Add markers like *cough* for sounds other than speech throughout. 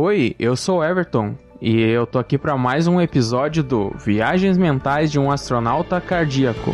Oi, eu sou Everton e eu tô aqui para mais um episódio do Viagens Mentais de um Astronauta Cardíaco.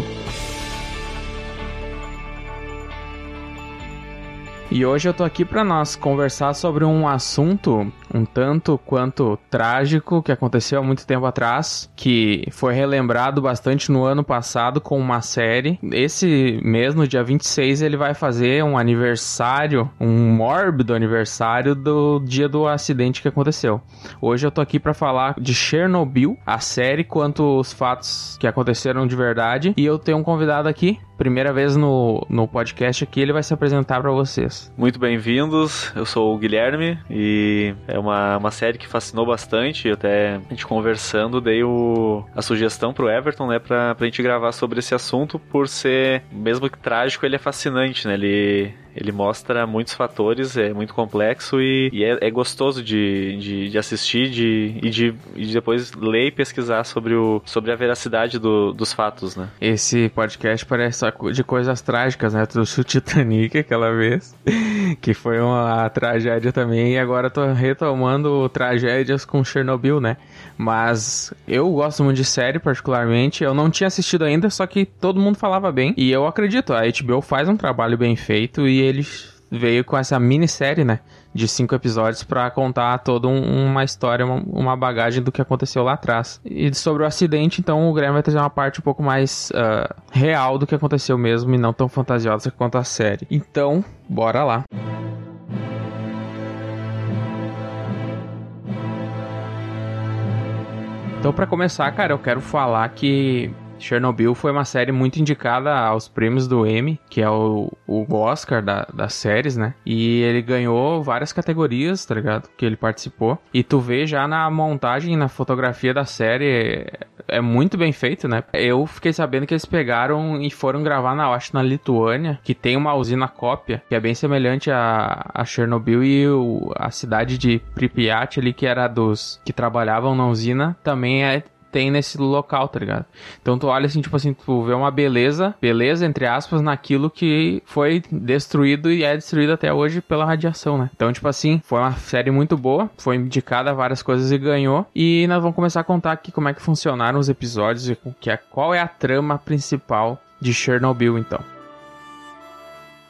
E hoje eu tô aqui para nós conversar sobre um assunto um tanto quanto trágico que aconteceu há muito tempo atrás, que foi relembrado bastante no ano passado com uma série. Esse mês, no dia 26, ele vai fazer um aniversário, um mórbido aniversário do dia do acidente que aconteceu. Hoje eu tô aqui para falar de Chernobyl, a série, quanto os fatos que aconteceram de verdade. E eu tenho um convidado aqui, primeira vez no, no podcast aqui, ele vai se apresentar para vocês. Muito bem-vindos, eu sou o Guilherme e é uma, uma série que fascinou bastante. Até a gente conversando, dei o, a sugestão pro Everton, né, pra, pra gente gravar sobre esse assunto, por ser, mesmo que trágico, ele é fascinante, né? Ele, ele mostra muitos fatores, é muito complexo e, e é, é, gostoso de, de, de assistir de, e, de, e de depois ler e pesquisar sobre, o, sobre a veracidade do, dos fatos, né? Esse podcast parece só de coisas trágicas, né? Tu o Titanic aquela vez, *laughs* que foi uma tragédia também, e agora tô retomando tragédias com Chernobyl, né? Mas eu gosto muito de série, particularmente. Eu não tinha assistido ainda, só que todo mundo falava bem. E eu acredito, a HBO faz um trabalho bem feito e eles veio com essa minissérie, né? De cinco episódios para contar toda um, uma história, uma, uma, bagagem do que aconteceu lá atrás. E sobre o acidente, então o Graham vai trazer uma parte um pouco mais uh, real do que aconteceu mesmo e não tão fantasiosa quanto a série. Então, bora lá. Então, para começar, cara, eu quero falar que Chernobyl foi uma série muito indicada aos prêmios do Emmy, que é o, o Oscar da, das séries, né? E ele ganhou várias categorias, tá ligado? Que ele participou. E tu vê já na montagem, na fotografia da série, é, muito bem feito, né? Eu fiquei sabendo que eles pegaram e foram gravar na, acho, na Lituânia, que tem uma usina cópia, que é bem semelhante a, a Chernobyl e o, a cidade de Pripyat ali, que era dos que trabalhavam na usina, também é tem nesse local, tá ligado? Então tu olha assim, tipo assim, tu vê uma beleza, beleza, entre aspas, naquilo que foi destruído e é destruído até hoje pela radiação, né? Então, tipo assim, foi uma série muito boa, foi indicada várias coisas e ganhou. E nós vamos começar a contar aqui como é que funcionaram os episódios e que é, qual é a trama principal de Chernobyl, então.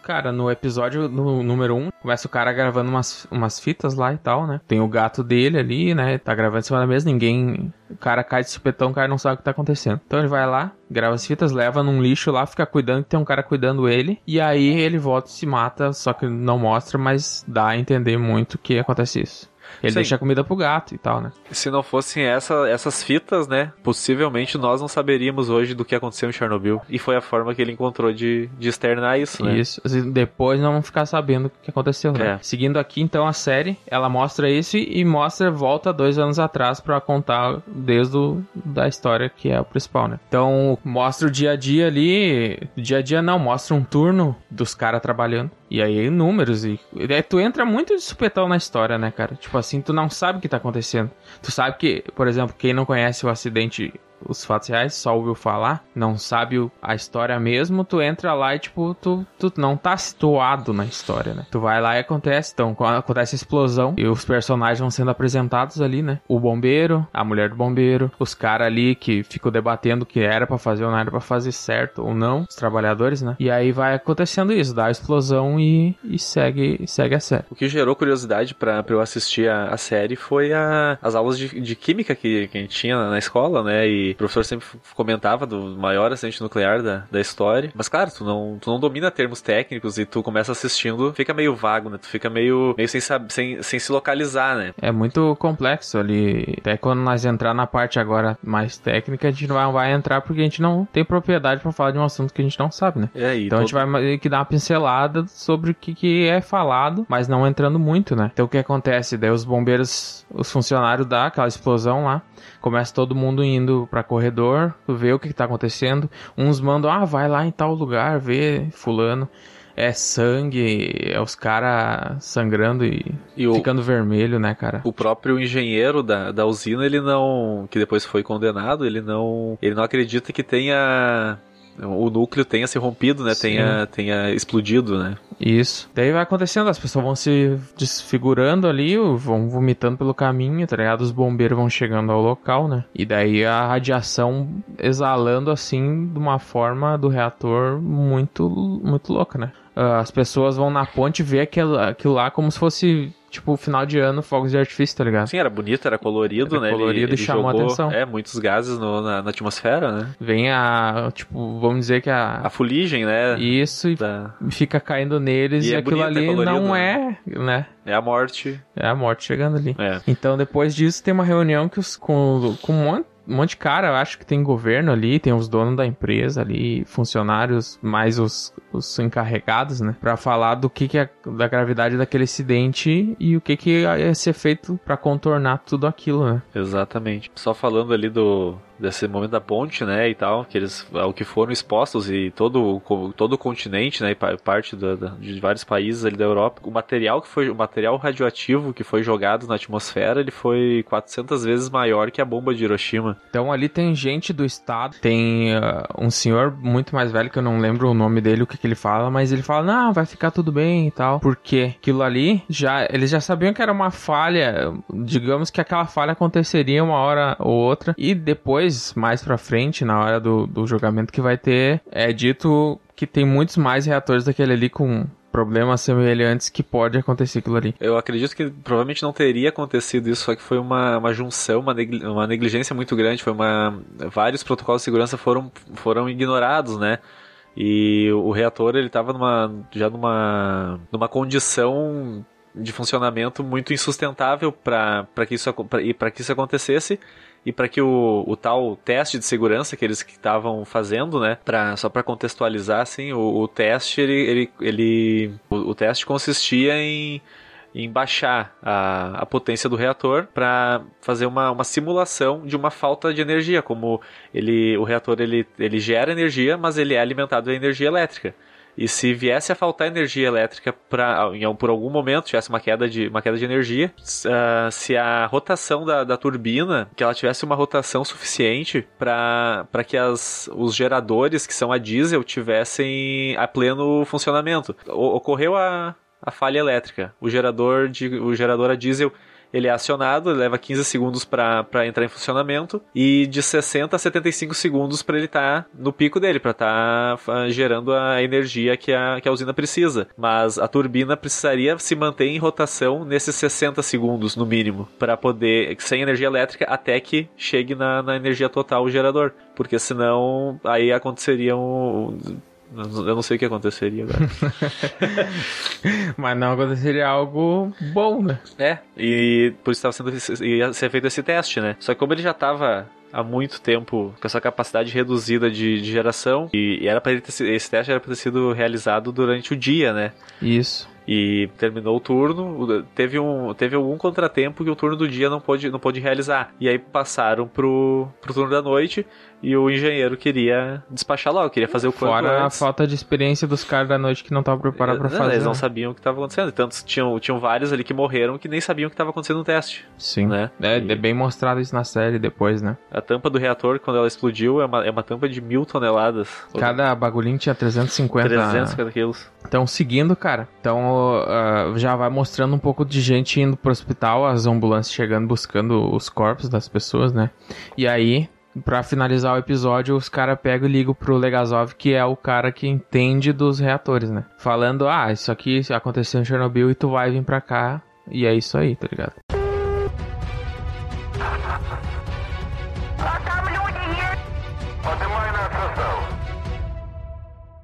Cara, no episódio no número 1, um, começa o cara gravando umas, umas fitas lá e tal, né? Tem o gato dele ali, né? Tá gravando em cima da mesa, ninguém. O cara cai de supetão, o cara não sabe o que tá acontecendo. Então ele vai lá, grava as fitas, leva num lixo lá, fica cuidando que tem um cara cuidando ele. E aí ele volta e se mata, só que não mostra, mas dá a entender muito que acontece isso. Ele Sim. deixa comida pro gato e tal, né? Se não fossem essa, essas fitas, né? Possivelmente nós não saberíamos hoje do que aconteceu em Chernobyl. E foi a forma que ele encontrou de, de externar isso, né? Isso. Assim, depois não vamos ficar sabendo o que aconteceu, né? É. Seguindo aqui, então, a série, ela mostra isso e mostra volta dois anos atrás para contar desde o, da história que é o principal, né? Então, mostra o dia a dia ali. Dia a dia não, mostra um turno dos caras trabalhando. E aí, números. E, e tu entra muito de supetão na história, né, cara? Tipo assim, tu não sabe o que tá acontecendo. Tu sabe que, por exemplo, quem não conhece o acidente os fatos reais, só ouviu falar, não sabe a história mesmo, tu entra lá e, tipo, tu, tu não tá situado na história, né? Tu vai lá e acontece. Então, quando acontece a explosão e os personagens vão sendo apresentados ali, né? O bombeiro, a mulher do bombeiro, os caras ali que ficam debatendo que era para fazer ou não era pra fazer certo ou não, os trabalhadores, né? E aí vai acontecendo isso, dá a explosão e, e segue, segue a série. O que gerou curiosidade para eu assistir a, a, série foi a, as aulas de, de química que, que a gente tinha na escola, né? E o professor sempre comentava do maior acidente nuclear da, da história. Mas, claro, tu não, tu não domina termos técnicos e tu começa assistindo, fica meio vago, né? Tu fica meio, meio sem, sem, sem se localizar, né? É muito complexo ali. Até quando nós entrar na parte agora mais técnica, a gente não vai, vai entrar porque a gente não tem propriedade para falar de um assunto que a gente não sabe, né? É, então todo... a gente vai que dar uma pincelada sobre o que, que é falado, mas não entrando muito, né? Então o que acontece? Daí os bombeiros, os funcionários da aquela explosão lá, começa todo mundo indo para corredor, ver o que, que tá acontecendo. Uns mandam, ah, vai lá em tal lugar, ver fulano. É sangue, é os caras sangrando e, e o, ficando vermelho, né, cara? O próprio engenheiro da, da usina, ele não. que depois foi condenado, ele não. ele não acredita que tenha o núcleo tenha se rompido, né? Tenha, tenha explodido, né? Isso. Daí vai acontecendo, as pessoas vão se desfigurando ali, vão vomitando pelo caminho, tá ligado? Os bombeiros vão chegando ao local, né? E daí a radiação exalando assim de uma forma do reator muito, muito louca, né? Ah, as pessoas vão na ponte ver aquilo, aquilo lá como se fosse tipo, final de ano, fogos de artifício, tá ligado? Sim, era bonito, era colorido, era né? Colorido ele, e chamou jogou, a atenção. É, muitos gases no, na, na, atmosfera, né? Vem a, tipo, vamos dizer que a... A fuligem, né? Isso, e da... fica caindo neles e, e é aquilo bonito, é ali é colorido, não né? é, né? É a morte. É a morte chegando ali. É. Então, depois disso, tem uma reunião que os, com, com um monte um monte de cara, eu acho que tem governo ali, tem os donos da empresa ali, funcionários, mais os, os encarregados, né? Pra falar do que, que é da gravidade daquele acidente e o que, que ia ser feito para contornar tudo aquilo, né? Exatamente. Só falando ali do, desse momento da ponte, né, e tal, que eles ao que foram expostos e todo todo o continente, né, e parte da, da, de vários países ali da Europa, o material que foi o material radioativo que foi jogado na atmosfera, ele foi 400 vezes maior que a bomba de Hiroshima. Então ali tem gente do estado, tem uh, um senhor muito mais velho que eu não lembro o nome dele, o que, que ele fala, mas ele fala: "Não, vai ficar tudo bem" e tal. Porque aquilo ali já eles já sabiam que era uma falha, digamos que aquela falha aconteceria uma hora ou outra e depois depois, mais pra frente, na hora do, do julgamento que vai ter, é dito que tem muitos mais reatores daquele ali com problemas semelhantes que pode acontecer aquilo ali. Eu acredito que provavelmente não teria acontecido isso, só que foi uma, uma junção, uma, negli uma negligência muito grande, foi uma... vários protocolos de segurança foram, foram ignorados, né? E o reator ele estava numa, já numa, numa condição de funcionamento muito insustentável para que isso para que isso acontecesse e para que o, o tal teste de segurança que eles estavam fazendo, né, pra, só para contextualizar, assim, o, o teste, ele, ele, ele o, o, teste consistia em, em baixar a, a potência do reator para fazer uma, uma simulação de uma falta de energia, como ele, o reator ele, ele gera energia, mas ele é alimentado a energia elétrica. E se viesse a faltar energia elétrica pra, por algum momento, tivesse uma queda de, uma queda de energia, uh, se a rotação da, da turbina, que ela tivesse uma rotação suficiente para que as, os geradores, que são a diesel, tivessem a pleno funcionamento. O, ocorreu a, a falha elétrica. O gerador, de, o gerador a diesel ele é acionado, ele leva 15 segundos para entrar em funcionamento e de 60 a 75 segundos para ele estar tá no pico dele, para estar tá gerando a energia que a, que a usina precisa. Mas a turbina precisaria se manter em rotação nesses 60 segundos, no mínimo, para poder, sem energia elétrica, até que chegue na, na energia total o gerador. Porque senão aí aconteceria um eu não sei o que aconteceria agora. *laughs* Mas não aconteceria algo bom, né? É, e por isso estava sendo ia ser feito esse teste, né? Só que como ele já estava há muito tempo com essa capacidade reduzida de, de geração e, e era para esse teste era para ter sido realizado durante o dia, né? Isso. E terminou o turno, teve, um, teve algum contratempo que o turno do dia não pôde, não pôde realizar. E aí passaram pro, pro turno da noite e o engenheiro queria despachar logo, queria fazer o quanto Fora antes. a falta de experiência dos caras da noite que não estavam preparados para fazer. Eles não sabiam o que estava acontecendo. Tanto tinham, tinham vários ali que morreram que nem sabiam o que estava acontecendo no teste. Sim. Né? É, e... é bem mostrado isso na série depois, né? A tampa do reator, quando ela explodiu, é uma, é uma tampa de mil toneladas. Cada bagulhinho tinha 350 350 quilos. Então, seguindo, cara. Então, uh, já vai mostrando um pouco de gente indo pro hospital, as ambulâncias chegando buscando os corpos das pessoas, né? E aí, Pra finalizar o episódio, os caras pegam e ligam pro Legazov, que é o cara que entende dos reatores, né? Falando, ah, isso aqui aconteceu em Chernobyl e tu vai vir pra cá. E é isso aí, tá ligado?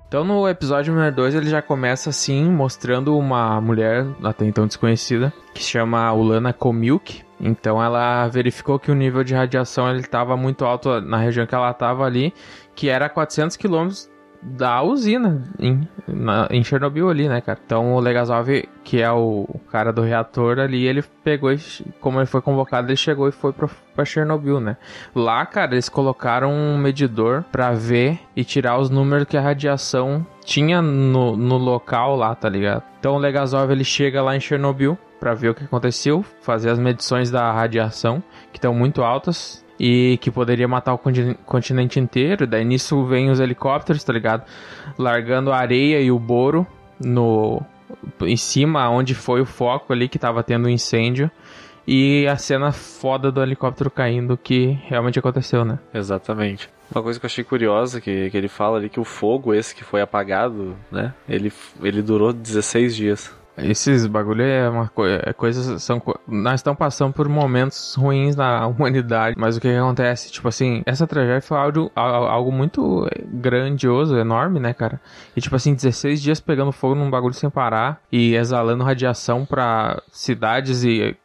Então no episódio número 2 ele já começa assim, mostrando uma mulher até então desconhecida, que se chama Ulana Komilk. Então ela verificou que o nível de radiação ele estava muito alto na região que ela estava ali, que era 400 quilômetros da usina em, na, em Chernobyl ali, né, cara? Então o Legazov, que é o cara do reator ali, ele pegou e, como ele foi convocado, ele chegou e foi pra Chernobyl, né? Lá, cara, eles colocaram um medidor para ver e tirar os números que a radiação tinha no, no local lá, tá ligado? Então o Legazov, ele chega lá em Chernobyl, para ver o que aconteceu, fazer as medições da radiação, que estão muito altas e que poderia matar o continente inteiro. Daí nisso vem os helicópteros, tá ligado? Largando a areia e o boro no em cima onde foi o foco ali que tava tendo um incêndio. E a cena foda do helicóptero caindo que realmente aconteceu, né? Exatamente. Uma coisa que eu achei curiosa que, que ele fala ali que o fogo esse que foi apagado, né? Ele, ele durou 16 dias. Esses bagulho é uma coisa, é coisas são nós estamos passando por momentos ruins na *laughs* humanidade, mas o que, que acontece? Tipo assim, essa tragédia foi algo, algo muito grandioso, enorme, né, cara? E tipo assim, 16 dias pegando fogo num bagulho sem parar e exalando radiação para cidades e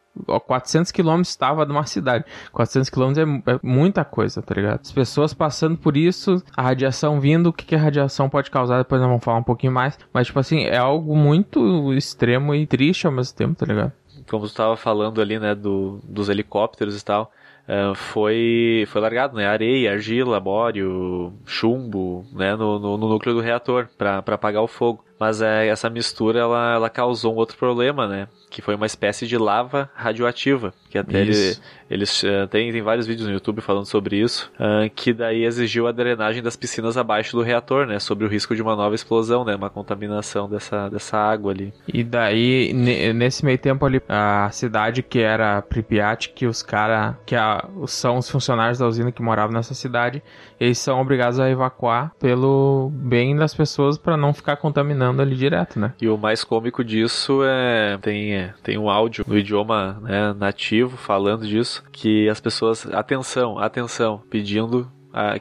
400 quilômetros estava de uma cidade. 400 quilômetros é, é, muita coisa, tá ligado? As pessoas passando por isso, a radiação vindo, o que, que a radiação pode causar, depois nós vamos falar um pouquinho mais. Mas, tipo assim, é algo muito extremo e triste ao mesmo tempo, tá ligado? Como tu estava falando ali, né, do, dos helicópteros e tal. Uh, foi, foi largado, né? Areia, argila, bório, chumbo, né? No, no, no núcleo do reator para apagar o fogo. Mas é, essa mistura ela, ela causou um outro problema, né? Que foi uma espécie de lava radioativa. Que até ele, eles uh, tem, tem vários vídeos no YouTube falando sobre isso. Uh, que daí exigiu a drenagem das piscinas abaixo do reator, né? Sobre o risco de uma nova explosão, né? Uma contaminação dessa, dessa água ali. E daí, nesse meio tempo ali, a cidade que era Pripyat, que os caras, que a, são os funcionários da usina que moravam nessa cidade, eles são obrigados a evacuar pelo bem das pessoas para não ficar contaminando ali direto, né? E o mais cômico disso é tem, é, tem um áudio no idioma né, nativo falando disso, que as pessoas, atenção, atenção, pedindo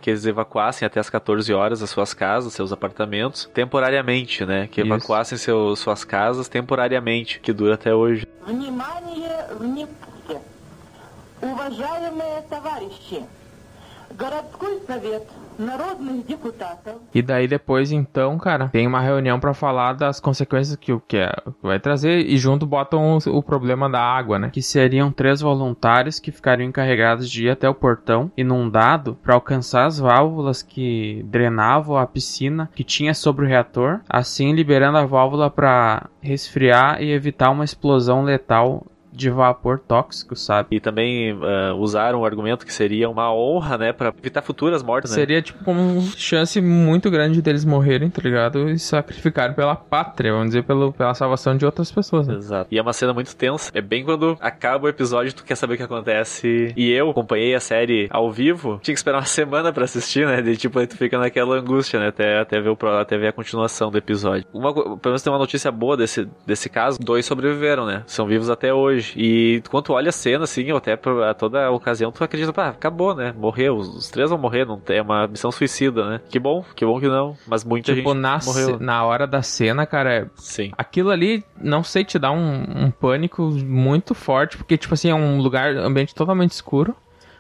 que eles evacuassem até as 14 horas as suas casas, seus apartamentos, temporariamente, né? Que evacuassem seus, suas casas temporariamente, que dura até hoje. Уважаемые товарищи, городской совет e daí depois, então, cara, tem uma reunião para falar das consequências que o que é, vai trazer e junto botam o, o, problema da água, né? Que seriam três voluntários que ficariam encarregados de ir até o portão inundado para alcançar as válvulas que drenavam a piscina que tinha sobre o reator, assim liberando a válvula para resfriar e evitar uma explosão letal de vapor tóxico, sabe? E também uh, usaram o argumento que seria uma honra, né, para evitar futuras mortes, né? Seria tipo como uma chance muito grande deles morrerem, tá ligado? E sacrificarem pela pátria, vamos dizer, pelo, pela salvação de outras pessoas, né? Exato. E é uma cena muito tensa. É bem quando acaba o episódio, tu quer saber o que acontece. E eu acompanhei a série ao vivo, tinha que esperar uma semana para assistir, né? De tipo, aí tu fica naquela angústia, né? Até, até, ver, o, até ver a continuação do episódio. Uma, pelo menos tem uma notícia boa desse, desse caso: dois sobreviveram, né? São vivos até hoje E quando tu olha a cena, assim, até a toda a ocasião, tu acredita, pá, acabou, né? Morreu. Os três vão morrer, não é uma missão suicida, né? Que bom, que bom que não. Mas muita tipo, gente na morreu. na hora da cena, cara, Sim. aquilo ali, não sei, te dá um, um pânico muito forte, porque, tipo assim, é um lugar, ambiente totalmente escuro.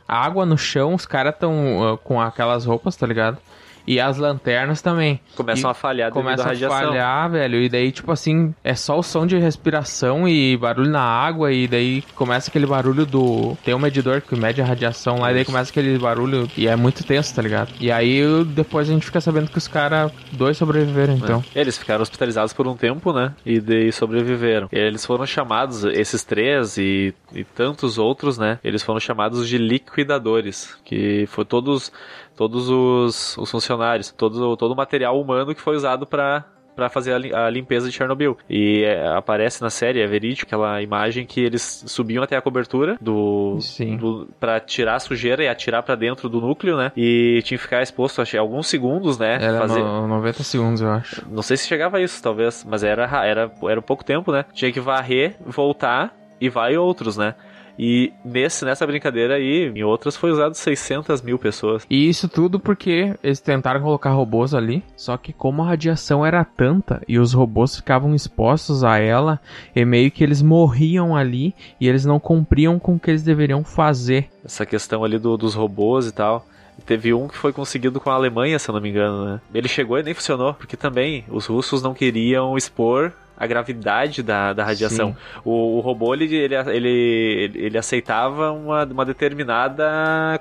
Água no chão, os caras estão uh, com aquelas roupas, tá ligado? E as lanternas também. Começam e a falhar começam a falhar, velho. E daí, tipo assim, é só o som de respiração e barulho na água. E daí começa aquele barulho do. Tem um medidor que mede a radiação lá. E daí começa aquele barulho. E é muito tenso, tá ligado? E aí depois a gente fica sabendo que os caras, dois sobreviveram, então. É. Eles ficaram hospitalizados por um tempo, né? E daí sobreviveram. E eles foram chamados, esses três e, e tantos outros, né? Eles foram chamados de liquidadores. Que foi todos todos os, os funcionários, todo, todo o material humano que foi usado para para fazer a, limpeza de Chernobyl. E é, aparece na série, é verídico, aquela imagem que eles subiam até a cobertura do, do para tirar a sujeira e atirar para dentro do núcleo, né? E tinha que ficar exposto, achei, alguns segundos, né? Era fazer... no, 90 segundos, eu acho. Não sei se chegava a isso, talvez, mas era era era pouco tempo, né? Tinha que varrer, voltar e vai outros, né? E nesse, nessa brincadeira aí, em outras, foi usado 600 mil pessoas. E isso tudo porque eles tentaram colocar robôs ali, só que como a radiação era tanta e os robôs ficavam expostos a ela, e meio que eles morriam ali e eles não cumpriam com o que eles deveriam fazer. Essa questão ali do, dos robôs e tal. Teve um que foi conseguido com a Alemanha, se eu não me engano, né? Ele chegou e nem funcionou, porque também os russos não queriam expor a gravidade da, da radiação. O, o, robô, ele, ele, ele, ele aceitava uma, uma determinada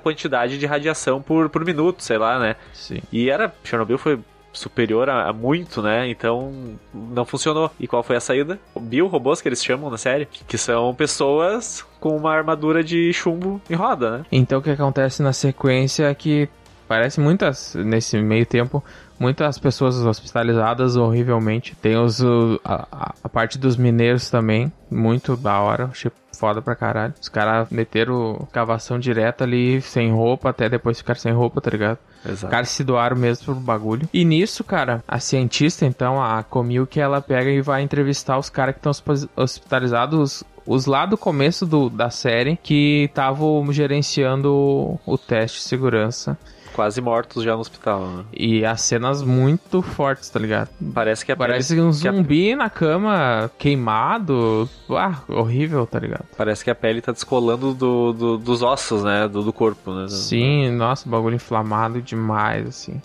quantidade de radiação por, por minuto, sei lá, né? Sim. E era... Chernobyl foi superior a, a, muito, né? Então não funcionou. E qual foi a saída? Bill robôs que eles chamam na série, que são pessoas com uma armadura de chumbo em roda, né? Então o que acontece na sequência é que parece muitas nesse meio tempo muitas pessoas hospitalizadas horrivelmente. Tem os a, a parte dos mineiros também, muito da hora, achei foda pra caralho. Os caras meteram cavação direta ali, sem roupa, até depois ficar sem roupa, tá ligado? Exato. Os caras se doaram mesmo pro bagulho. E nisso, cara, a cientista, então, a Comil, que ela pega e vai entrevistar os caras que estão hospitalizados, os lá do começo do, da série que estavam gerenciando o teste de segurança quase mortos já no hospital, né? E as cenas muito fortes, tá ligado? Parece que a Parece pele... um zumbi a... na cama, queimado. Ah, horrível, tá ligado? Parece que a pele tá descolando do, do dos ossos, né? Do, do corpo, né? Sim, nossa, bagulho inflamado demais, assim.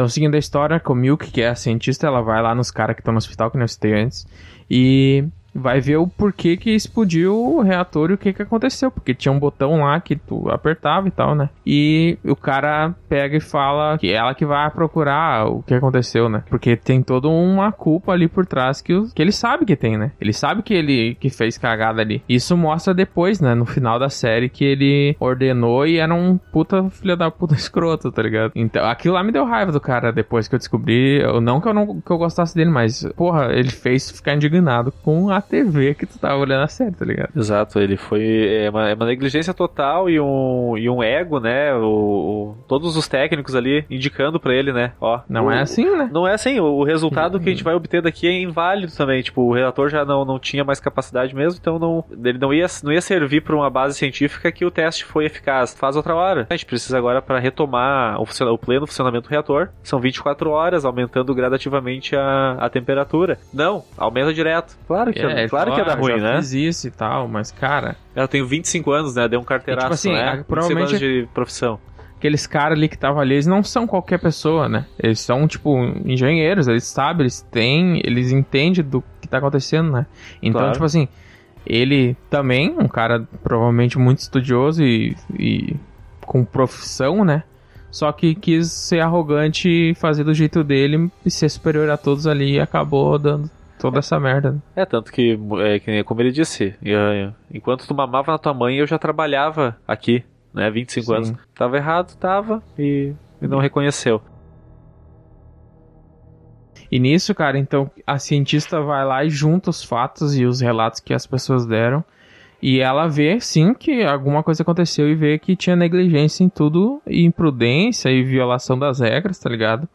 Então, seguindo a história, com Milk, que é a cientista, ela vai lá nos caras que estão no hospital, que não citei antes, e vai ver o porquê que explodiu o reator e o que que aconteceu, porque tinha um botão lá que tu apertava e tal, né? E o cara pega e fala que é ela que vai procurar o que aconteceu, né? Porque tem toda uma culpa ali por trás que, que ele sabe que tem, né? Ele sabe que ele que fez cagada ali. Isso mostra depois, né? No final da série que ele ordenou e era um puta filho da puta *laughs* escroto, tá ligado? Então, aquilo lá me deu raiva do cara depois que eu descobri. Não que eu não que eu gostasse dele, mas, porra, ele fez ficar indignado com a TV que tu tava olhando a série, tá ligado? Exato, ele foi. É uma, é uma negligência total e um, e um ego, né? O, o todos os técnicos ali indicando para ele, né? Ó. Não o, é assim, né? Não é assim. O, resultado que a gente vai obter daqui é inválido também. Tipo, o relator já não, não tinha mais capacidade mesmo, então não, ele não ia, não ia servir para uma base científica que o teste foi eficaz. Faz outra hora. A gente precisa agora para retomar o, o pleno funcionamento do reator. São 24 horas, aumentando gradativamente a, a temperatura. Não, aumenta direto. Claro que é, é, claro que ia dar ruim, já né? fiz isso e tal, mas, cara... Eu tenho 25 anos, né? Deu um carteiraço, e, tipo assim, né? provavelmente... de profissão. Aqueles caras ali que estavam ali, eles não são qualquer pessoa, né? Eles são, tipo, engenheiros, eles sabem, eles têm, eles entendem do que tá acontecendo, né? Então, claro. tipo assim, ele também, um cara provavelmente muito estudioso e, e com profissão, né? Só que quis ser arrogante e fazer do jeito dele e ser superior a todos ali e acabou dando toda essa merda. É, tanto que, é, como ele disse, enquanto tu mamava na tua mãe, eu já trabalhava aqui, né? 25 Sim. anos. Tava errado, tava, e, e não reconheceu. E nisso, cara, então a cientista vai lá e junta os fatos e os relatos que as pessoas deram. E ela vê, sim, que alguma coisa aconteceu e vê que tinha negligência em tudo, e imprudência e violação das regras, tá ligado?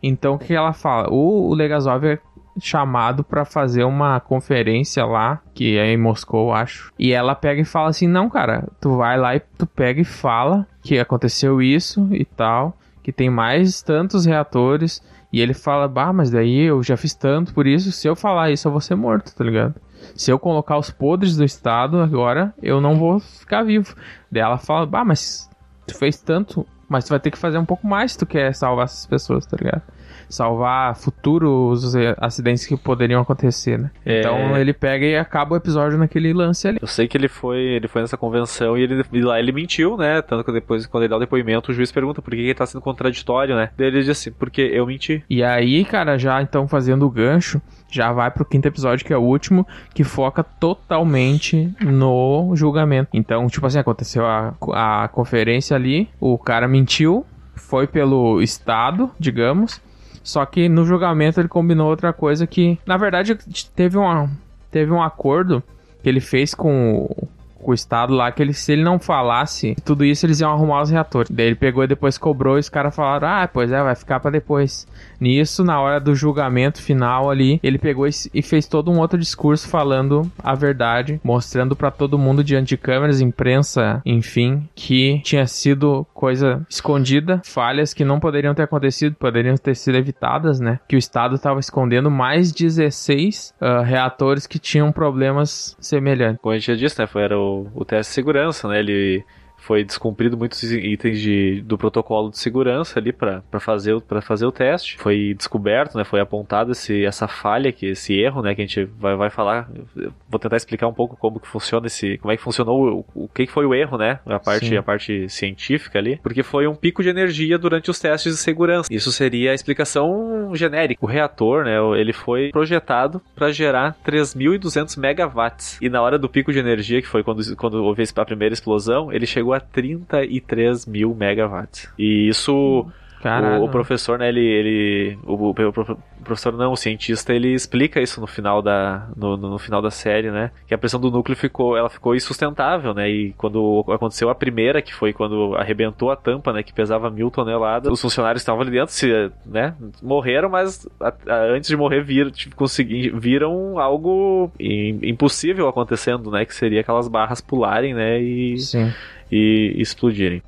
Então o que ela fala? O, o Legazov é chamado para fazer uma conferência lá, que é em Moscou, acho. E ela pega e fala assim: "Não, cara, tu vai lá e tu pega e fala que aconteceu isso e tal, que tem mais tantos reatores". E ele fala: "Bah, mas daí eu já fiz tanto por isso, se eu falar isso eu vou ser morto", tá ligado? Se eu colocar os podres do estado agora, eu não vou ficar vivo. Daí ela fala: "Bah, mas tu fez tanto, mas tu vai ter que fazer um pouco mais se tu quer salvar essas pessoas, tá ligado?" Salvar futuros acidentes que poderiam acontecer, né? É... Então ele pega e acaba o episódio naquele lance ali. Eu sei que ele foi, ele foi nessa convenção e, ele, e lá ele mentiu, né? Tanto que depois, quando ele dá o depoimento, o juiz pergunta por que ele tá sendo contraditório, né? Daí ele diz assim, porque eu menti. E aí, cara, já então fazendo o gancho, já vai pro quinto episódio, que é o último, que foca totalmente no julgamento. Então, tipo assim, aconteceu a, a conferência ali, o cara mentiu, foi pelo Estado, digamos, só que no julgamento ele combinou outra coisa que, na verdade, teve, uma, teve um acordo que ele fez com o, com o Estado lá que ele, se ele não falasse tudo isso, eles iam arrumar os reatores. Daí ele pegou e depois cobrou e os caras falaram: Ah, pois é, vai ficar para depois. Nisso, na hora do julgamento final ali, ele pegou e fez todo um outro discurso falando a verdade, mostrando para todo mundo diante de câmeras, imprensa, enfim, que tinha sido coisa escondida, falhas que não poderiam ter acontecido, poderiam ter sido evitadas, né? Que o Estado estava escondendo mais 16 uh, reatores que tinham problemas semelhantes. Como a gente já disse, né? Foi, era o o, teste de segurança, né? Ele foi descumprido muitos itens de, do protocolo de segurança ali para fazer, pra fazer o teste. Foi descoberto, né? Foi apontado esse, essa falha, que, esse erro, né? Que a gente vai, vai falar. Vou tentar explicar um pouco como que funciona esse. Como é que funcionou, o, o que foi o erro, né? A parte, a parte científica ali. Porque foi um pico de energia durante os testes de segurança. Isso seria a explicação genérica. O reator, né? Ele foi projetado para gerar 3.200 megawatts. E na hora do pico de energia, que foi quando, quando houve a primeira explosão, ele chegou a 33 mil megawatts. E isso o, o, professor, né, ele, ele o, o, professor não, o cientista, ele explica isso no final da no, no, final da série, né? Que a pressão do núcleo ficou, ela ficou insustentável, né? E quando aconteceu a primeira, que foi quando arrebentou a tampa, né, que pesava mil toneladas, os funcionários estavam ali dentro, se, né, morreram, mas a, a, antes de morrer vir, tipo, consegui, viram algo impossível acontecendo, né? Que seria aquelas barras pularem, né? E, Sim. e explodirem.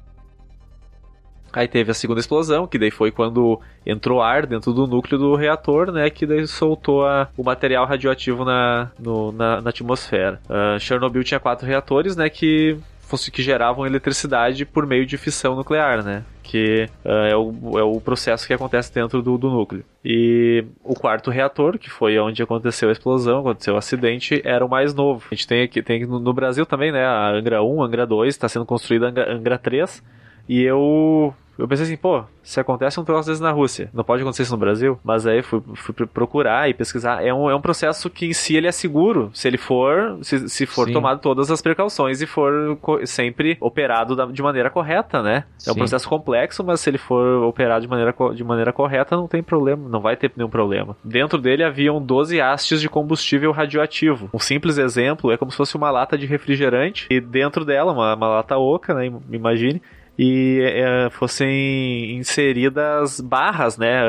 Aí teve a segunda explosão, que daí foi quando entrou ar dentro do núcleo do reator, né? Que daí soltou a, o material radioativo na, no, na, na, atmosfera. Uh, Chernobyl tinha quatro reatores, né? Que fosse que geravam eletricidade por meio de fissão nuclear, né? Que uh, é, o, é o processo que acontece dentro do, do, núcleo. E o quarto reator, que foi onde aconteceu a explosão, aconteceu o acidente, era o mais novo. A gente tem aqui, tem no, Brasil também, né? A Angra 1, Angra 2, está sendo construída a Angra, Angra 3. E eu eu pensei assim, pô, se acontece um troço desse na Rússia, não pode acontecer isso no Brasil? Mas aí fui, fui procurar e pesquisar. É um, é um processo que em si ele é seguro, se ele for, se, se for Sim. tomado todas as precauções e for sempre operado da, de maneira correta, né? É um processo complexo, mas se ele for operado de maneira, de maneira correta, não tem problema, não vai ter nenhum problema. Dentro dele haviam 12 hastes de combustível radioativo. Um simples exemplo é como se fosse uma lata de refrigerante e dentro dela, uma, uma lata oca, né? Imagine, e é, fossem inseridas barras, né?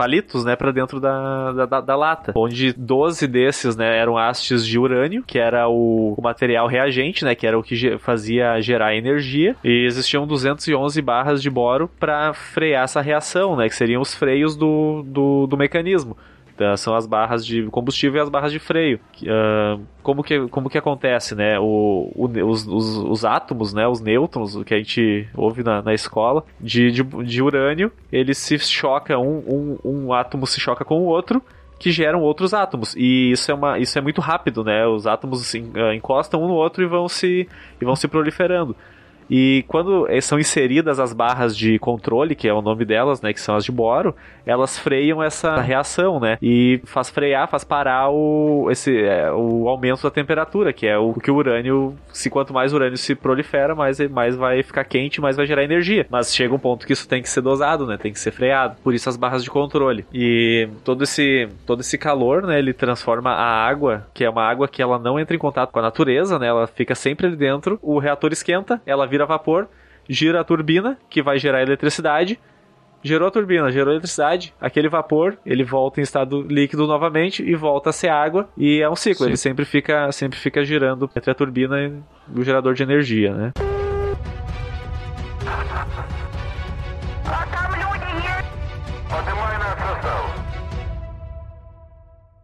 palitos, né, para dentro da, da, da, lata, onde 12 desses, né, eram hastes de urânio, que era o, o material reagente, né, que era o que ge fazia gerar energia, e existiam 211 barras de boro para frear essa reação, né, que seriam os freios do, do, do mecanismo. Então, são as barras de combustível e as barras de freio. Uh, como, que, como que acontece, né? O, o os, os, os, átomos, né? Os nêutrons, o que a gente ouve na, na escola, de, de, de urânio, eles se chocam, um, um, um átomo se choca com o outro, que geram outros átomos. E isso é, uma, isso é muito rápido, né? Os átomos assim, encostam um no outro e vão se, e vão se proliferando. E quando são inseridas as barras de controle, que é o nome delas, né, que são as de boro, elas freiam essa reação, né? E faz frear, faz parar o, esse, é, o aumento da temperatura, que é o que o urânio, se quanto mais urânio se prolifera, mais, mais vai ficar quente, mais vai gerar energia. Mas chega um ponto que isso tem que ser dosado, né? Tem que ser freado. Por isso as barras de controle. E todo esse, todo esse calor, né, ele transforma a água, que é uma água que ela não entra em contato com a natureza, né? Ela fica sempre ali dentro. O reator esquenta, ela vira vapor, gira a turbina, que vai gerar eletricidade gerou a turbina, gerou eletricidade, aquele vapor, ele volta em estado líquido novamente e volta a ser água e é um ciclo, Sim. ele sempre fica, sempre fica girando entre a turbina e o gerador de energia, né?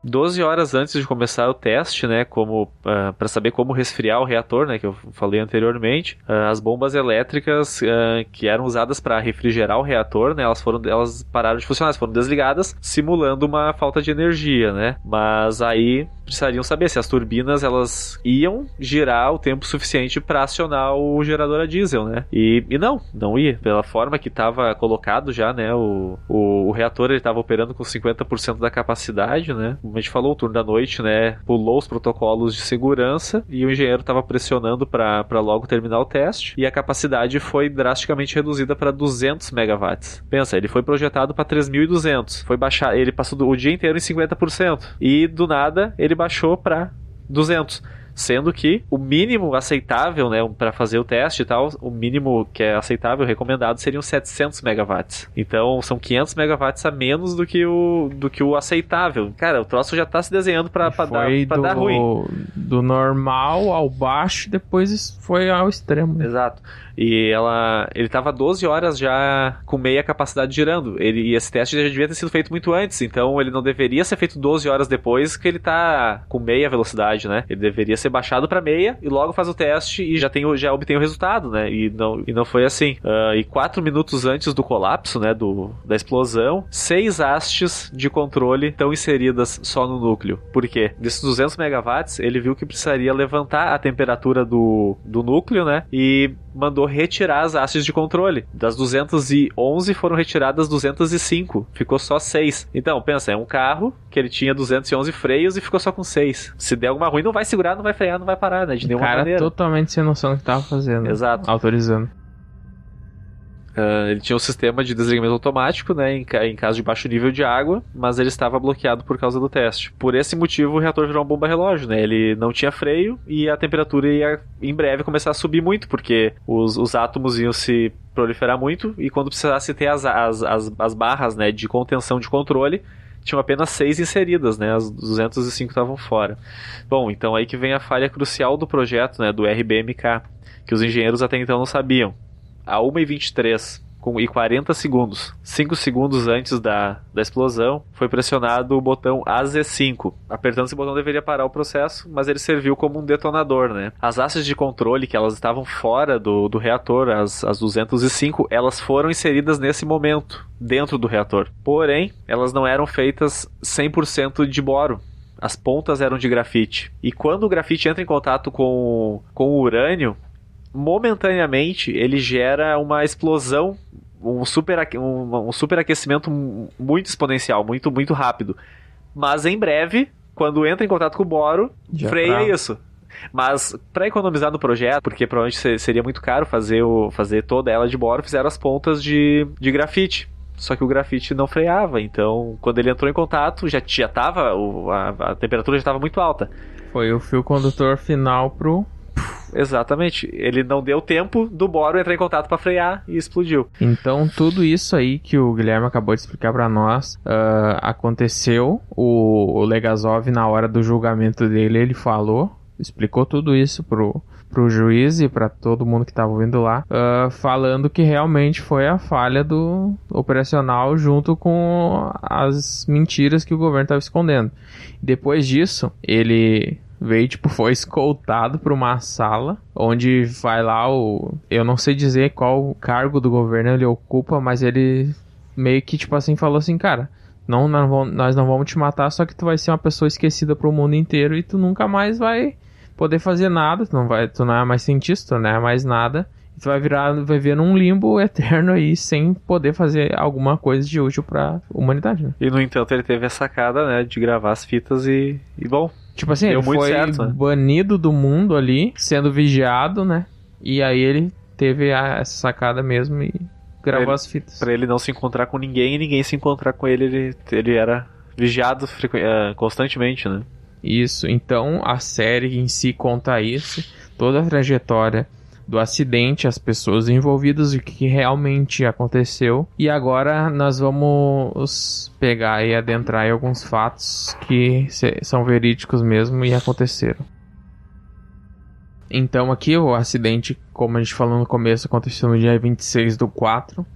12 horas antes de começar o teste, né, como uh, ah, para saber como resfriar o reator, né, que eu falei anteriormente, uh, as bombas elétricas uh, que eram usadas para refrigerar o reator, né, elas foram elas pararam de funcionar, foram desligadas, simulando uma falta de energia, né? Mas aí precisariam saber se as turbinas elas iam girar o tempo suficiente para acionar o gerador a diesel, né? E, e não, não ia. Pela forma que estava colocado já, né? O, o, o reator ele estava operando com 50% da capacidade, né? Como a gente falou, o turno da noite, né? Pulou os protocolos de segurança e o engenheiro estava pressionando para logo terminar o teste e a capacidade foi drasticamente reduzida para 200 megawatts. Pensa, ele foi projetado para 3.200, foi baixar, ele passou o dia inteiro em 50% e do nada ele baixou para 200 sendo que o mínimo aceitável, né, para fazer o teste e tal, o mínimo que é aceitável, recomendado, seriam 700 megawatts. Então, são 500 megawatts a menos do que o, do que o aceitável. Cara, o troço já tá se desenhando para dar, pra dar ruim. Do normal ao baixo, depois foi ao extremo. Exato. E ela, ele tava 12 horas já com meia capacidade girando. Ele, e esse teste já devia ter sido feito muito antes, então ele não deveria ser feito 12 horas depois que ele tá com meia velocidade, né? Ele deveria ser baixado para meia e logo faz o teste e já, tem, já obtém o resultado, né? E não, e não foi assim. Uh, e quatro minutos antes do colapso, né, do, da explosão, seis hastes de controle estão inseridas só no núcleo. Por quê? Desses 200 megawatts, ele viu que precisaria levantar a temperatura do, do núcleo, né? E mandou retirar as hastes de controle. Das 211 foram retiradas 205. Ficou só 6. Então, pensa, é um carro que ele tinha 211 freios e ficou só com 6. Se der alguma ruim, não vai segurar, não vai frear, não vai parar, né? De nenhuma cara maneira. totalmente sem noção do que tava fazendo. Exato. Autorizando. Uh, ele tinha um sistema de desligamento automático, né, em, em, caso de baixo nível de água, mas ele estava bloqueado por causa do teste. Por esse motivo, o reator virou uma bomba relógio, né? Ele não tinha freio e a temperatura ia em breve começar a subir muito, porque os, os átomos iam se proliferar muito e quando precisasse ter as, as, as, as barras, né, de contenção de controle, tinham apenas seis inseridas, né? As 205 estavam fora. Bom, então aí que vem a falha crucial do projeto, né? Do RBMK, que os engenheiros até então não sabiam a 1h23 e 40 segundos, 5 segundos antes da, da explosão, foi pressionado o botão AZ5. Apertando esse botão deveria parar o processo, mas ele serviu como um detonador, né? As hastes de controle que elas estavam fora do, do reator, as, as 205, elas foram inseridas nesse momento, dentro do reator. Porém, elas não eram feitas 100% de boro. As pontas eram de grafite. E quando o grafite entra em contato com, com o urânio, momentaneamente ele gera uma explosão, um, super, um, um superaquecimento muito exponencial, muito, muito rápido. Mas em breve, quando entra em contato com o boro, Já freia pra... isso. Mas para economizar no projeto, porque provavelmente seria muito caro fazer, o, fazer toda ela de boro, fizeram as pontas de, de grafite. Só que o grafite não freava, então quando ele entrou em contato, já, já tava, o, a, a temperatura já estava muito alta. Foi o fio condutor final pro Exatamente. Ele não deu tempo do Boro entrar em contato para frear e explodiu. Então, tudo isso aí que o Guilherme acabou de explicar para nós uh, aconteceu. O, o Legazov, na hora do julgamento dele, ele falou, explicou tudo isso pro, pro juiz e para todo mundo que estava ouvindo lá, uh, falando que realmente foi a falha do operacional junto com as mentiras que o governo estava escondendo. Depois disso, ele veio, tipo, foi escoltado para uma sala onde vai lá o. Eu não sei dizer qual cargo do governo ele ocupa, mas ele meio que, tipo assim, falou assim, cara. Não, nós não vamos te matar, só que tu vai ser uma pessoa esquecida pro mundo inteiro e tu nunca mais vai poder fazer nada, tu não, vai, tu não é mais cientista, tu não é mais nada. Tu vai virar, vai viver num limbo eterno aí, sem poder fazer alguma coisa de útil pra humanidade. Né? E no entanto ele teve a sacada, né, de gravar as fitas e, e bom, Tipo assim, Deu ele foi certo, né? banido do mundo ali, sendo vigiado, né? E aí ele teve a, essa sacada mesmo e gravou ele, as fitas. Pra ele não se encontrar com ninguém e ninguém se encontrar com ele, ele, ele era vigiado uh, constantemente, né? Isso, então a série em si conta isso, toda a trajetória do acidente, as pessoas envolvidas, o que realmente aconteceu. E agora nós vamos pegar e adentrar em alguns fatos que são verídicos mesmo e aconteceram. Então aqui o acidente, como a gente falou no começo, aconteceu no dia 26 do 4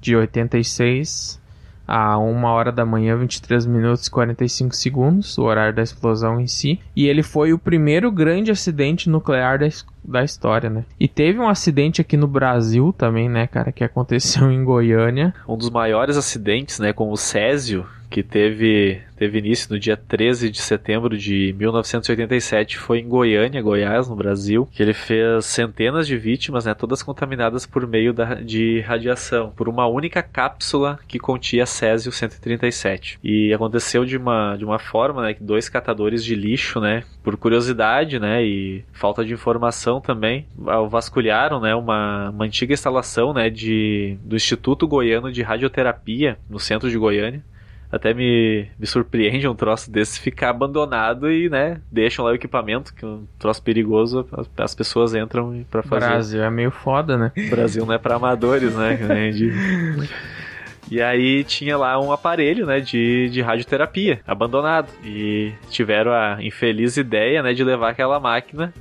de 86 a 1 hora da manhã, 23 minutos e 45 segundos, o horário da explosão em si. E ele foi o primeiro grande acidente nuclear da, da história, né? E teve um acidente aqui no Brasil também, né, cara, que aconteceu *laughs* em Goiânia. Um dos maiores acidentes, né, com o Césio, que teve, teve início no dia 13 de setembro de 1987, foi em Goiânia, Goiás, no Brasil, que ele fez centenas de vítimas, né, todas contaminadas por meio da, de radiação, por uma única cápsula que continha césio 137. E aconteceu de uma, de uma forma, né, que dois catadores de lixo, né, por curiosidade, né, e falta de informação também, vasculharam, né, uma, uma antiga instalação, né, de, do Instituto Goiano de Radioterapia, no centro de Goiânia, até me, me surpreende um troço desse ficar abandonado e, né, deixam lá o equipamento, que é um troço perigoso, as, as pessoas entram para fazer. Brasil é meio foda, né? *laughs* Brasil não é para amadores, né? *laughs* E aí tinha lá um aparelho, né, de, de radioterapia, abandonado. E tiveram a infeliz ideia, né, de levar aquela máquina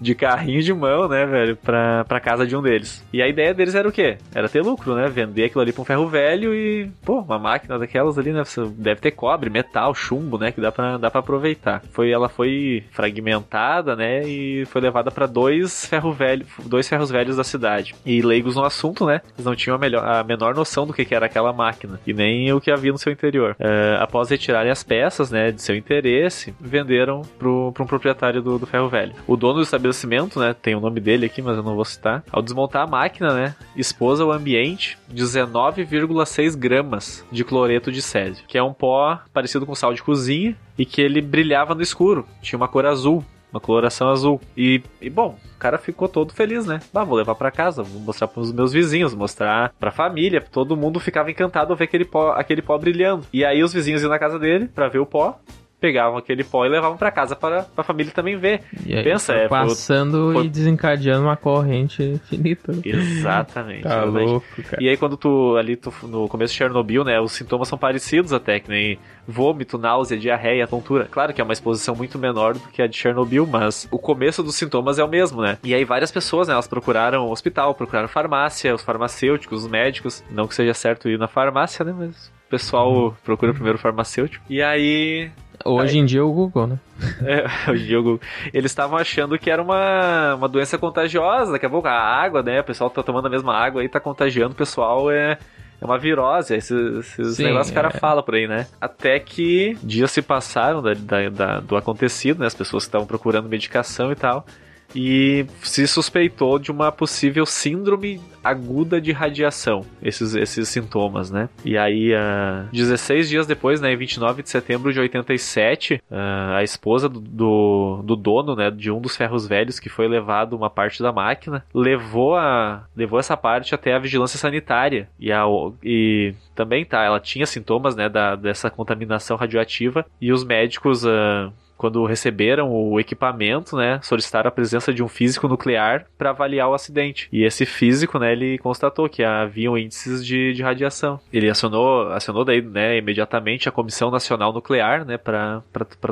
de carrinho de mão, né, velho, pra, pra casa de um deles. E a ideia deles era o quê? Era ter lucro, né? Vender aquilo ali pra um ferro velho e, pô, uma máquina daquelas ali, né? Deve ter cobre, metal, chumbo, né? Que dá pra, dá pra aproveitar. Foi, ela foi fragmentada, né? E foi levada para dois ferro velho, dois ferros velhos da cidade. E leigos no assunto, né? Eles não tinham a, melhor, a menor noção do que, que era aquela máquina e nem o que havia no seu interior. Uh, após retirarem as peças, né, de seu interesse, venderam pro, pro um proprietário do, do ferro velho. O dono do estabelecimento, né, tem o nome dele aqui, mas eu não vou citar. Ao desmontar a máquina, né, expôs ao ambiente 19,6 gramas de cloreto de césio, que é um pó parecido com sal de cozinha e que ele brilhava no escuro, tinha uma cor azul uma coloração azul. E, e, bom, o cara ficou todo feliz, né? Ah, vou levar para casa, vou mostrar para os meus vizinhos, mostrar pra família. Todo mundo ficava encantado ao ver aquele pó, aquele pó brilhando. E aí os vizinhos iam na casa dele para ver o pó pegavam aquele pó e levavam para casa para a família também ver. E aí, Pensa, é passando foi... e desencadeando uma corrente infinita. Exatamente. tá exatamente. louco, cara. E aí quando tu ali tu, no começo de Chernobyl, né, os sintomas são parecidos até que nem vômito, náusea, diarreia, tontura. Claro que é uma exposição muito menor do que a de Chernobyl, mas o começo dos sintomas é o mesmo, né? E aí várias pessoas, né, elas procuraram hospital, procuraram farmácia, os farmacêuticos, os médicos, não que seja certo ir na farmácia, né, mas o pessoal procura primeiro o farmacêutico. E aí Hoje em dia é o Google, né? *laughs* É, hoje em dia é o Google. Eles estavam achando que era uma, uma doença contagiosa, daqui a pouco a água, né? O pessoal tá tomando a mesma água e tá contagiando o pessoal, é, é uma virose, esses, esses Sim, negócios que o cara é. fala por aí, né? Até que dias se passaram da, da, da do acontecido, né? As pessoas estavam procurando medicação e tal e se suspeitou de uma possível síndrome aguda de radiação, esses, esses sintomas, né? E aí, uh, 16 dias depois, né, em 29 de setembro de 87, uh, a esposa do, do, do, dono, né, de um dos ferros velhos que foi levado uma parte da máquina, levou, a, levou essa parte até a vigilância sanitária e, a, e também, tá, ela tinha sintomas, né, da, dessa contaminação radioativa e os médicos... Uh, quando receberam o equipamento, né, solicitaram a presença de um físico nuclear para avaliar o acidente. E esse físico, né, ele constatou que haviam índices de, de radiação. Ele acionou, acionou daí, né, imediatamente a Comissão Nacional Nuclear, né, para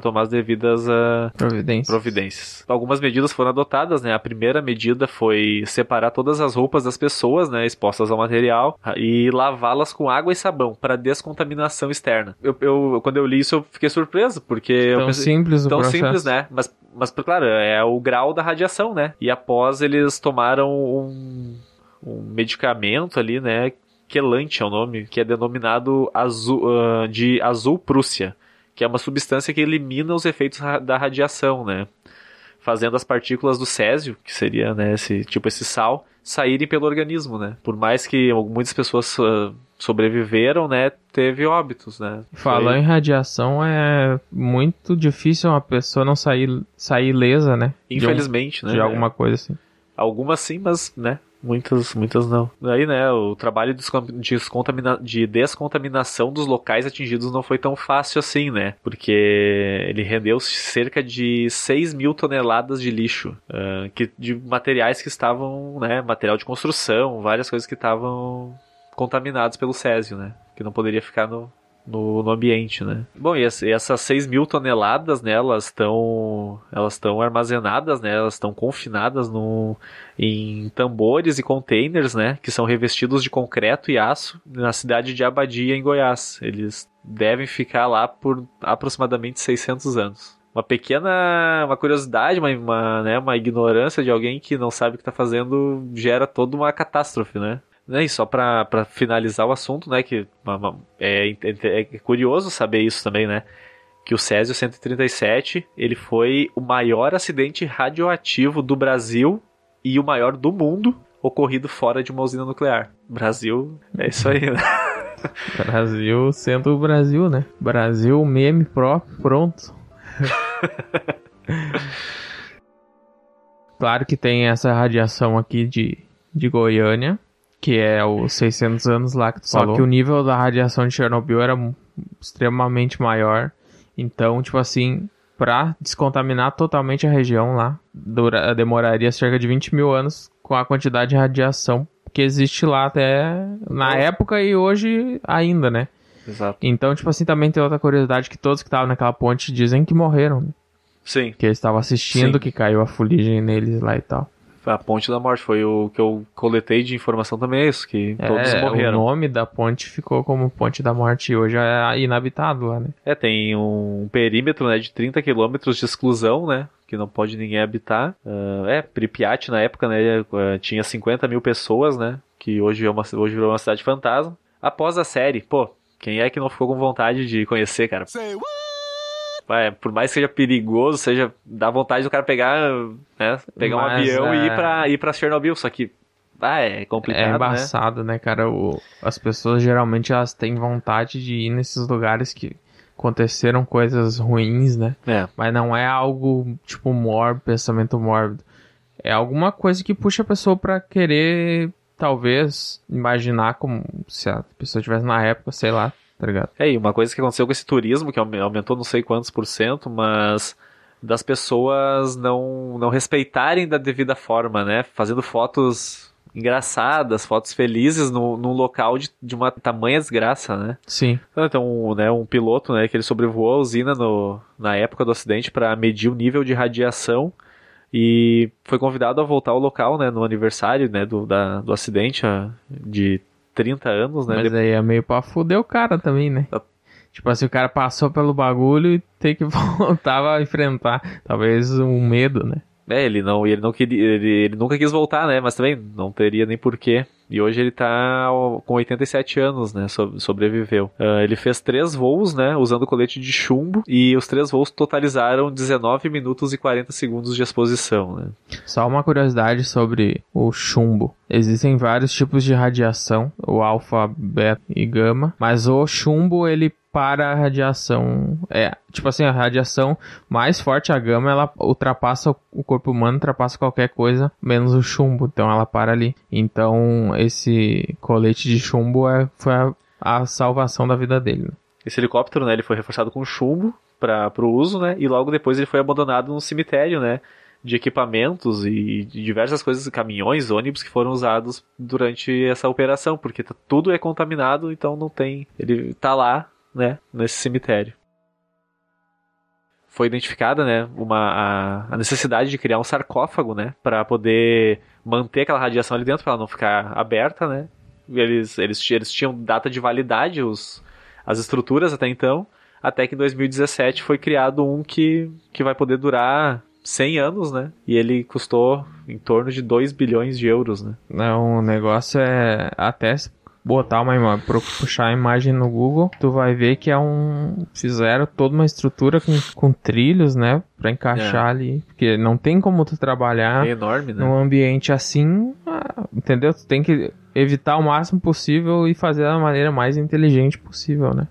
tomar as devidas uh, providências. providências. Algumas medidas foram adotadas, né. A primeira medida foi separar todas as roupas das pessoas, né, expostas ao material e lavá-las com água e sabão para descontaminação externa. Eu, eu, quando eu li isso, eu fiquei surpreso porque Tão eu pensei, simples simples o tão processo. simples, né? Mas, mas, claro, é o grau da radiação, né? E após eles tomaram um, um medicamento ali, né? Quelante é o nome, que é denominado azul, uh, de azul prússia, que é uma substância que elimina os efeitos da radiação, né? Fazendo as partículas do césio, que seria, né, esse, tipo esse sal, saírem pelo organismo, né? Por mais que muitas pessoas uh, sobreviveram, né? Teve óbitos, né? Falar em radiação é muito difícil uma pessoa não sair, sair ilesa, né? Infelizmente, de um, né? De alguma coisa assim. Algumas sim, mas, né? Muitas, muitas não. Daí, né, o trabalho de de descontaminação dos locais atingidos não foi tão fácil assim, né? Porque ele rendeu cerca de 6 mil toneladas de lixo, uh, que, de materiais que estavam, né, material de construção, várias coisas que estavam contaminados pelo césio, né? Que não poderia ficar no, no, no ambiente, né? Bom, e, essas 6 mil toneladas, né, elas estão elas estão armazenadas, né, elas estão confinadas no, em tambores e containers, né, que são revestidos de concreto e aço na cidade de Abadia, em Goiás. Eles devem ficar lá por aproximadamente 600 anos uma pequena uma curiosidade, uma, uma, né, uma ignorância de alguém que não sabe o que está fazendo gera toda uma catástrofe, né? Né, e só para finalizar o assunto, né, que é, é, é, curioso saber isso também, né, que o Césio 137 ele foi o maior acidente radioativo do Brasil e o maior do mundo ocorrido fora de uma usina nuclear. Brasil, é isso aí, né? *laughs* Brasil sendo o Brasil, né? Brasil meme próprio, pronto. *laughs* claro que tem essa radiação aqui de, de Goiânia, que é os 600 anos lá que tu Só falou. que o nível da radiação de Chernobyl era extremamente maior. Então, tipo assim, pra descontaminar totalmente a região lá, dura, demoraria cerca de 20 mil anos com a quantidade de radiação que existe lá até na é. época e hoje ainda, né? Exato. Então, tipo assim, também tem outra curiosidade que todos que estavam naquela ponte dizem que morreram. Sim. Que eles estavam assistindo, Sim. que caiu a fuligem neles lá e tal. A Ponte da Morte foi o que eu coletei de informação também, é isso, que todos é, morreram. o nome da ponte ficou como Ponte da Morte e hoje é inabitado lá, né? É, tem um perímetro né, de 30 quilômetros de exclusão, né? Que não pode ninguém habitar. Ah, é, Pripyat na época, né? eh, Tinha 50 mil pessoas, né? Que hoje, é uma, hoje virou uma cidade fantasma. Após a série, pô, quem é que não ficou com vontade de conhecer, cara? Por mais que seja perigoso, seja dá vontade do cara pegar, né, pegar um Mas, avião e é- ir pra, ir pra Chernobyl, só que ah, é complicado, É né? embaçado, né, cara? O- as pessoas geralmente elas têm vontade de ir nesses lugares que aconteceram coisas ruins, né? É. Mas não é algo tipo mórbido, pensamento mórbido. É alguma coisa que puxa a pessoa pra querer, talvez, imaginar como se a pessoa estivesse na época, sei lá, tá ligado? É, e uma coisa que aconteceu com esse turismo, que aume- aumentou não sei quantos por cento, mas das pessoas não, não respeitarem da devida forma, né? Fazendo fotos engraçadas, fotos felizes no, num local de, de uma tamanha desgraça, né? Sim. Então, né, um piloto, né, que ele sobrevoou a usina no, na época do acidente para medir o nível de radiação e foi convidado a voltar ao local, né, no aniversário, né, do, da, do acidente ah, de 30 anos, né? Mas aí é meio pra fuder o cara também, né? Tá. Tipo assim, o cara passou pelo bagulho e tem que *laughs* voltar a enfrentar. Talvez um medo, né? É, ele não, ele não queria, ele, ele nunca quis voltar, né? Mas também não teria nem porquê. E hoje ele tá com 87 anos, né? so- sobreviveu. Ah, ele fez três voos, né? Usando colete de chumbo. E os três voos totalizaram 19 minutos e 40 segundos de exposição, né? Só uma curiosidade sobre o chumbo. Existem vários tipos de radiação, o alfa, beta e gama, mas o chumbo ele para a radiação, é, tipo assim, a radiação mais forte a gama, ela ultrapassa o corpo humano, ultrapassa qualquer coisa, menos o chumbo, então ela para ali. Então, esse colete de chumbo é, foi a, a salvação da vida dele. né? Esse helicóptero, né? Ele foi reforçado com chumbo para o uso, né? E logo depois ele foi abandonado num cemitério, né? De equipamentos e diversas coisas, caminhões, ônibus que foram usados durante essa operação, porque tá- tudo é contaminado, então não tem. Ele tá lá, né? Nesse cemitério. Foi identificada, né? Uma, a, a necessidade de criar um sarcófago, né? Para poder manter aquela radiação ali dentro, para ela não ficar aberta, né? Eles, eles, eles tinham data de validade, os, as estruturas até então, até que em 2017 foi criado um que, que vai poder durar 100 anos, né? E ele custou em torno de 2 bilhões de euros, né? Não, o negócio é até botar uma imagem, puxar a imagem no Google, tu vai ver que é um fizeram toda uma estrutura com, com trilhos, né, Pra encaixar É. ali, porque não tem como tu trabalhar É enorme, né? num ambiente assim, ah, entendeu? Tu tem que evitar o máximo possível e fazer da maneira mais inteligente possível, né?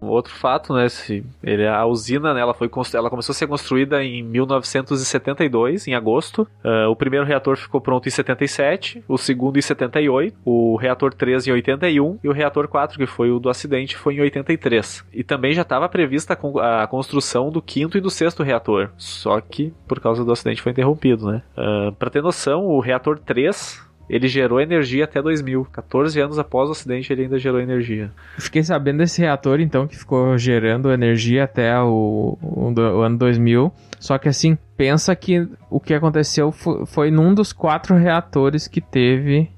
Outro fato, né? Se ele, a usina, né, ela, foi, ela começou a ser construída em 1972, em agosto. Ah, o primeiro reator ficou pronto em 77, o segundo em 78, o reator 3 em 81 e o reator 4, que foi o do acidente, foi em 83. E também já estava prevista a a construção do quinto e do sexto reator, só que por causa do acidente foi interrompido, né? Para ter noção, o reator 3 ele gerou energia até 2000. 14 anos após o acidente, ele ainda gerou energia. Fiquei sabendo desse reator, então, que ficou gerando energia até o, o o ano 2000. Só que, assim, pensa que o que aconteceu fo- foi num dos quatro reatores que teve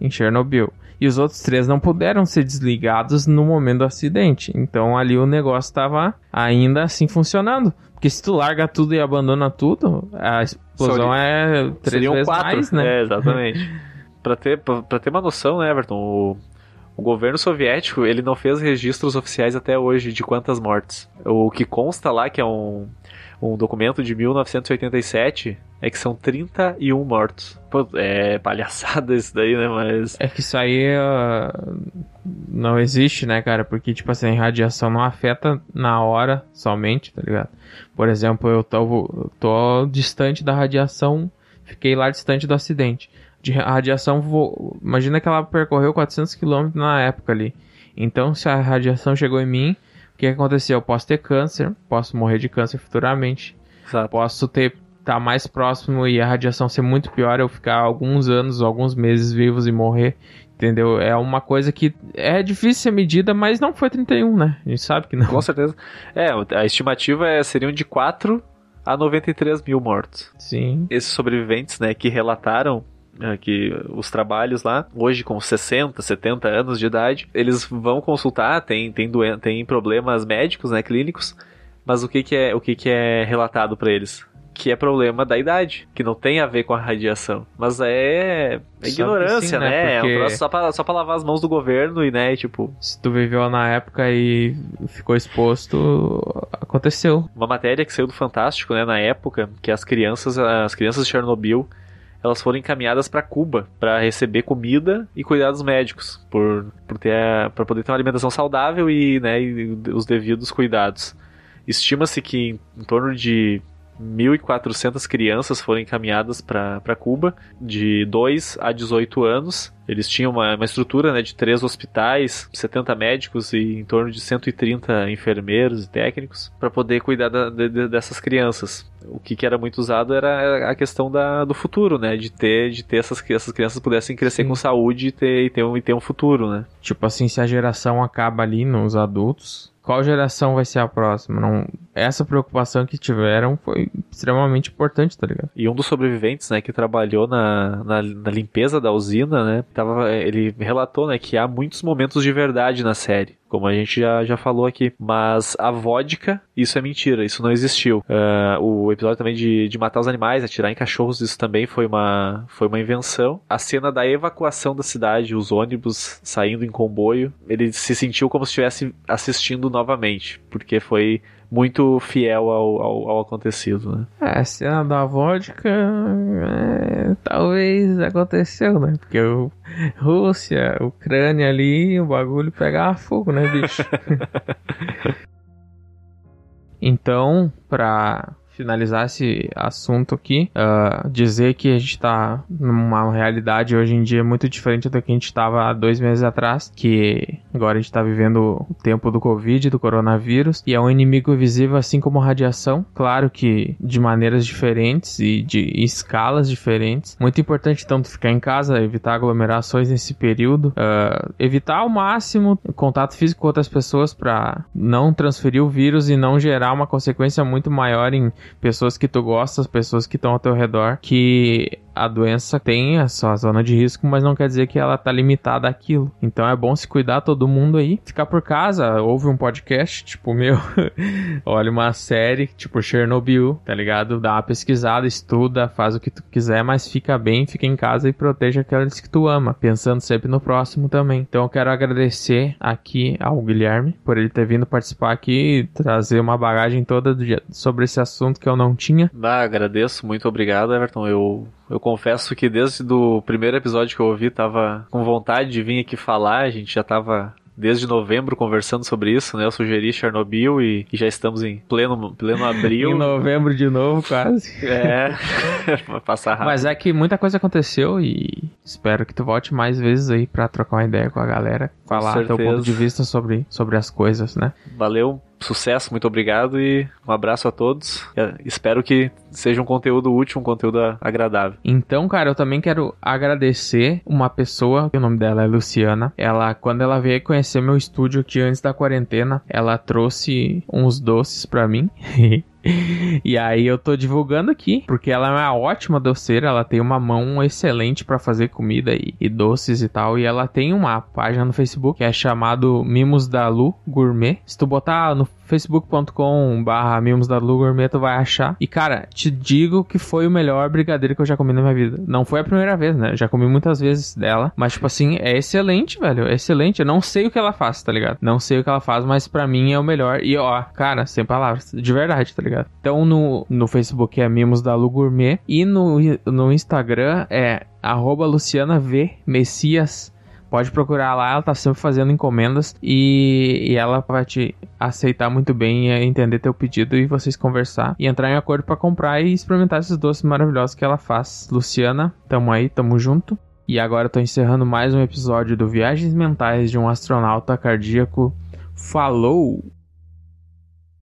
em Chernobyl. E os outros três não puderam ser desligados no momento do acidente. Então, ali o negócio estava ainda assim funcionando. Porque se tu larga tudo e abandona tudo, a explosão é três Seriam vezes quatro, mais, né? É, exatamente. *laughs* pra, ter, pra, ter uma noção, né, Everton, o, o governo soviético, ele não fez registros oficiais até hoje de quantas mortes. O que consta lá, que é um, um documento de 1987, é que são 31 mortos. Pô, é palhaçada isso daí, né, mas... É que isso aí ah, não existe, né, cara? Porque, tipo assim, radiação não afeta na hora somente, tá ligado? Por exemplo, eu tô, eu tô distante da radiação, fiquei lá distante do acidente. De ra- radiação, vo- imagina que ela percorreu 400 km na época ali. Então, se a radiação chegou em mim, o que aconteceu? Eu posso ter câncer, posso morrer de câncer futuramente Exato. posso ter estar mais próximo e a radiação ser muito pior, eu ficar alguns anos, alguns meses vivos e morrer, entendeu? É uma coisa que é difícil ser medida, mas não foi 31, né? A gente sabe que não. Com certeza. É, a estimativa é, seriam de 4 a 93 mil mortos. Sim. Esses sobreviventes, né, que relataram que os trabalhos lá, hoje com 60, 70 anos de idade, eles vão consultar, tem, tem, doen tem problemas médicos, né, clínicos, mas o que, que, é, o que, que é relatado para eles? Que é problema da idade, que não tem a ver com a radiação. Mas é, é ignorância, sim, né? né? Porque... É um troço só pra, só pra lavar as mãos do governo e, né, tipo... Se tu viveu na época e ficou exposto, aconteceu. Uma matéria que saiu do Fantástico, né, na época, que as crianças, as crianças de Chernobyl elas foram encaminhadas para Cuba para receber comida e cuidados médicos, por, por ter para poder ter uma alimentação saudável e, né, e os devidos cuidados. Estima-se que em, em torno de 1.400 crianças foram encaminhadas para Cuba, de 2 a 18 anos. Eles tinham uma, uma estrutura né, de três hospitais, 70 médicos e em torno de 130 enfermeiros e técnicos para poder cuidar da, de, dessas crianças. O que, que, era muito usado era a questão da, do futuro, né? De ter, de ter essas, essas crianças pudessem crescer Sim. com saúde e ter, e, ter um, e ter um futuro, né? Tipo assim, se a geração acaba ali nos adultos, qual geração vai ser a próxima. Não, essa preocupação que tiveram foi extremamente importante, tá ligado? E um dos sobreviventes, né, que trabalhou na, na, na, limpeza da usina, né, tava, ele relatou, né, que há muitos momentos de verdade na série como a gente já, já falou aqui. Mas a vodka, isso é mentira, isso não existiu. Uh, o episódio também de, de matar os animais, atirar em cachorros, isso também foi uma, foi uma invenção. A cena da evacuação da cidade, os ônibus saindo em comboio, ele se sentiu como se estivesse assistindo novamente, porque foi muito fiel ao, ao, ao acontecido, né? É, a cena da vodka é, talvez aconteceu, né? Porque o Rússia, Ucrânia ali, o bagulho pegava fogo, né, bicho? *laughs* então, pra finalizar esse assunto aqui, uh, dizer que a gente está numa realidade hoje em dia muito diferente do que a gente estava há dois meses atrás, que agora a gente está vivendo o tempo do Covid, do coronavírus, e é um inimigo visível assim como a radiação, claro que de maneiras diferentes e de escalas diferentes. Muito importante então ficar em casa, evitar aglomerações nesse período, uh, evitar ao máximo contato físico com outras pessoas para não transferir o vírus e não gerar uma consequência muito maior em pessoas que tu gosta, pessoas que estão ao teu redor, que a doença tem a sua zona de risco, mas não quer dizer que ela tá limitada àquilo. Então é bom se cuidar todo mundo aí. Ficar por casa, ouve um podcast, tipo *laughs* meu, olha uma série, tipo Chernobyl, tá ligado? Dá uma pesquisada, estuda, faz o que tu quiser, mas fica bem, fica em casa e proteja aqueles que tu ama, pensando sempre no próximo também. Então eu quero agradecer aqui ao Guilherme por ele ter vindo participar aqui e trazer uma bagagem toda sobre esse assunto que eu não tinha. Ah, agradeço, muito obrigado, Everton. Eu eu confesso que desde o primeiro episódio que eu ouvi, tava com vontade de vir aqui falar. A gente já tava desde novembro conversando sobre isso, né? Eu sugeri Chernobyl e, e já estamos em pleno, pleno abril. *laughs* em novembro de novo, quase. É, *laughs* passar rápido. Mas é que muita coisa aconteceu e espero que tu volte mais vezes aí para trocar uma ideia com a galera, falar teu ponto de vista sobre, sobre as coisas, né? Valeu, sucesso, muito obrigado e um abraço a todos. Espero que seja um conteúdo útil, um conteúdo agradável. Então, cara, eu também quero agradecer uma pessoa, o nome dela é Luciana. Ela, quando ela veio conhecer meu estúdio aqui antes da quarentena, ela trouxe uns doces para mim. *laughs* e aí eu tô divulgando aqui, porque ela é uma ótima doceira, ela tem uma mão excelente para fazer comida e, e, doces e tal, e ela tem uma página no Facebook que é chamado Mimos da Lu Gourmet. Se tu botar no facebook.com barra Mimos da Lu Gourmet, tu vai achar. E cara, te digo que foi o melhor brigadeiro que eu já comi na minha vida. Não foi a primeira vez, né? Já comi muitas vezes dela, mas tipo assim, é excelente, velho, é excelente. Eu não sei o que ela faz, tá ligado? Não sei o que ela faz, mas para mim é o melhor. E ó, cara, sem palavras, de verdade, tá ligado? ligado? Então no, no Facebook é Mimos da Lu Gourmet e no, no Instagram é arroba Luciana V Messias. Pode procurar lá, ela tá sempre fazendo encomendas e, e ela vai te aceitar muito bem e entender teu pedido e vocês conversar e entrar em acordo para comprar e experimentar esses doces maravilhosos que ela faz. Luciana, tamo aí, tamo junto. E agora eu tô encerrando mais um episódio do Viagens Mentais de um Astronauta Cardíaco. Falou!